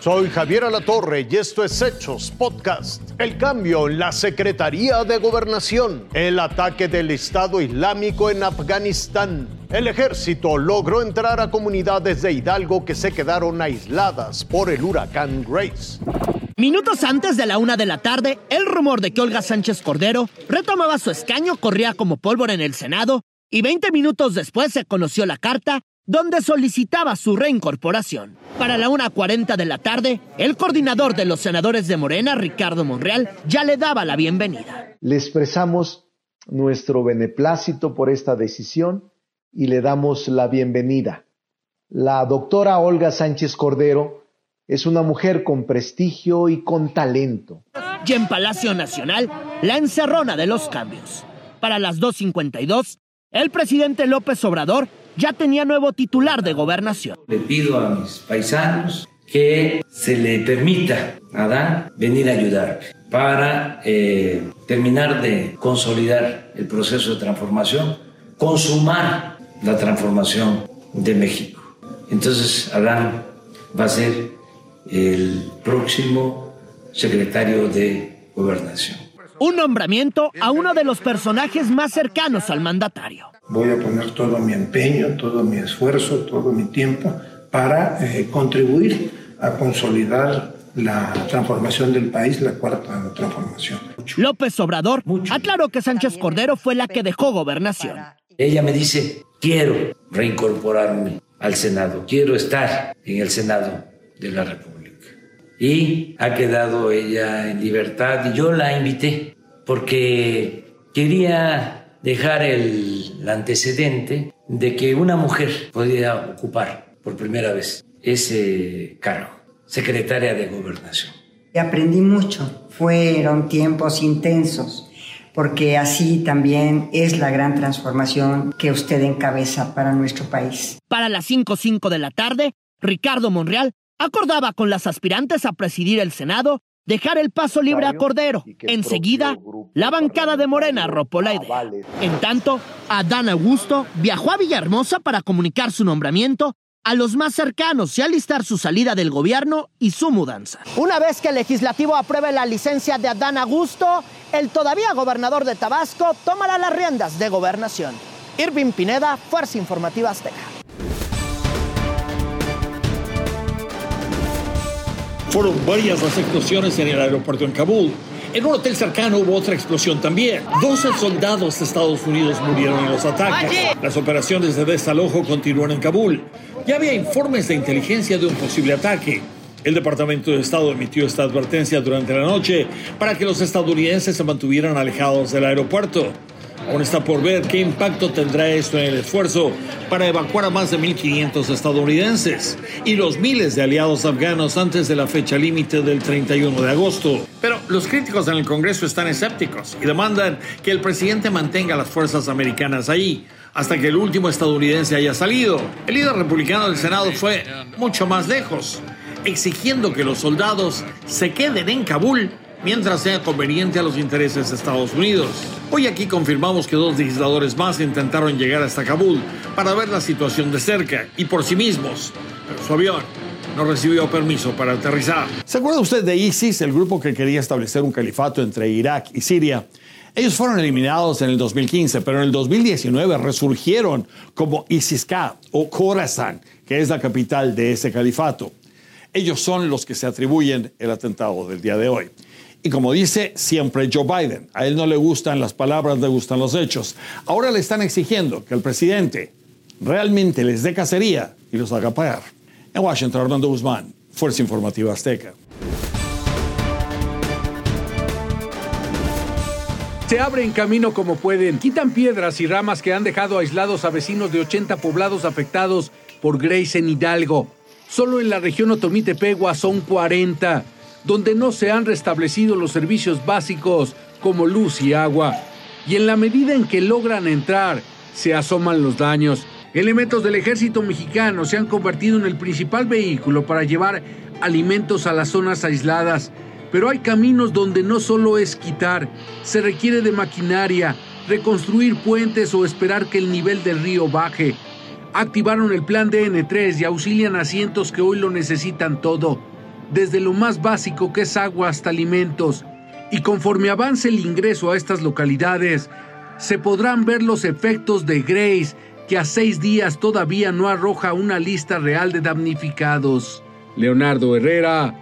Soy Javier Alatorre y esto es Hechos Podcast. El cambio en la Secretaría de Gobernación, el ataque del Estado Islámico en Afganistán. El ejército logró entrar a comunidades de Hidalgo que se quedaron aisladas por el huracán Grace. Minutos antes de la una de la tarde, el rumor de que Olga Sánchez Cordero retomaba su escaño corría como pólvora en el Senado y 20 minutos después se conoció la carta donde solicitaba su reincorporación. Para la 1.40 de la tarde, el coordinador de los senadores de Morena, Ricardo Monreal, ya le daba la bienvenida. Le expresamos nuestro beneplácito por esta decisión y le damos la bienvenida. La doctora Olga Sánchez Cordero es una mujer con prestigio y con talento. Y en Palacio Nacional, la encerrona de los cambios. Para las 2.52, el presidente López Obrador ya tenía nuevo titular de gobernación. Le pido a mis paisanos que se le permita a Adán venir a ayudar para eh, terminar de consolidar el proceso de transformación, consumar la transformación de México. Entonces Adán va a ser el próximo secretario de gobernación. Un nombramiento a uno de los personajes más cercanos al mandatario. Voy a poner todo mi empeño, todo mi esfuerzo, todo mi tiempo para eh, contribuir a consolidar la transformación del país, la cuarta transformación. López Obrador aclaró que Sánchez Cordero fue la que dejó gobernación. Ella me dice, quiero reincorporarme al Senado, quiero estar en el Senado de la República y ha quedado ella en libertad y yo la invité porque quería dejar el antecedente de que una mujer podía ocupar por primera vez ese cargo, secretaria de gobernación. Aprendí mucho, fueron tiempos intensos, porque así también es la gran transformación que usted encabeza para nuestro país. Para las 5.05 de la tarde, Ricardo Monreal acordaba con las aspirantes a presidir el Senado dejar el paso libre a Cordero. Enseguida, la bancada de Morena arropó la idea. En tanto, Adán Augusto viajó a Villahermosa para comunicar su nombramiento a los más cercanos y alistar su salida del gobierno y su mudanza. Una vez que el legislativo apruebe la licencia de Adán Augusto, el todavía gobernador de Tabasco tomará las riendas de gobernación. Irving Pineda, Fuerza Informativa Azteca. Fueron varias las explosiones en el aeropuerto en Kabul. En un hotel cercano hubo otra explosión también. 12 soldados de Estados Unidos murieron en los ataques. Las operaciones de desalojo continúan en Kabul. Ya había informes de inteligencia de un posible ataque. El Departamento de Estado emitió esta advertencia durante la noche para que los estadounidenses se mantuvieran alejados del aeropuerto. Aún está por ver qué impacto tendrá esto en el esfuerzo para evacuar a más de 1.500 estadounidenses y los miles de aliados afganos antes de la fecha límite del 31 de agosto. Pero los críticos en el Congreso están escépticos y demandan que el presidente mantenga las fuerzas americanas ahí hasta que el último estadounidense haya salido. El líder republicano del Senado fue mucho más lejos, exigiendo que los soldados se queden en Kabul mientras sea conveniente a los intereses de Estados Unidos. Hoy aquí confirmamos que dos legisladores más intentaron llegar hasta Kabul para ver la situación de cerca y por sí mismos, pero su avión no recibió permiso para aterrizar. ¿Se acuerda usted de ISIS, el grupo que quería establecer un califato entre Irak y Siria? Ellos fueron eliminados en el 2015, pero en el 2019 resurgieron como ISIS-K o Khorasan, que es la capital de ese califato. Ellos son los que se atribuyen el atentado del día de hoy. Y como dice siempre Joe Biden, a él no le gustan las palabras, le gustan los hechos. Ahora le están exigiendo que el presidente realmente les dé cacería y los haga pagar. En Washington, Armando Guzmán, Fuerza Informativa Azteca. Se abren camino como pueden, quitan piedras y ramas que han dejado aislados a vecinos de 80 poblados afectados por Grace en Hidalgo. Solo en la región Otomí-Tepegua son 40 donde no se han restablecido los servicios básicos como luz y agua. Y en la medida en que logran entrar, se asoman los daños. Elementos del ejército mexicano se han convertido en el principal vehículo para llevar alimentos a las zonas aisladas. Pero hay caminos donde no solo es quitar, se requiere de maquinaria, reconstruir puentes o esperar que el nivel del río baje. Activaron el plan DN3 y auxilian a cientos que hoy lo necesitan todo desde lo más básico que es agua hasta alimentos. Y conforme avance el ingreso a estas localidades, se podrán ver los efectos de Grace, que a seis días todavía no arroja una lista real de damnificados. Leonardo Herrera,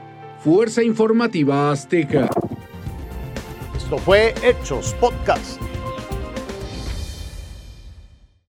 Fuerza Informativa Azteca. Esto fue Hechos Podcast.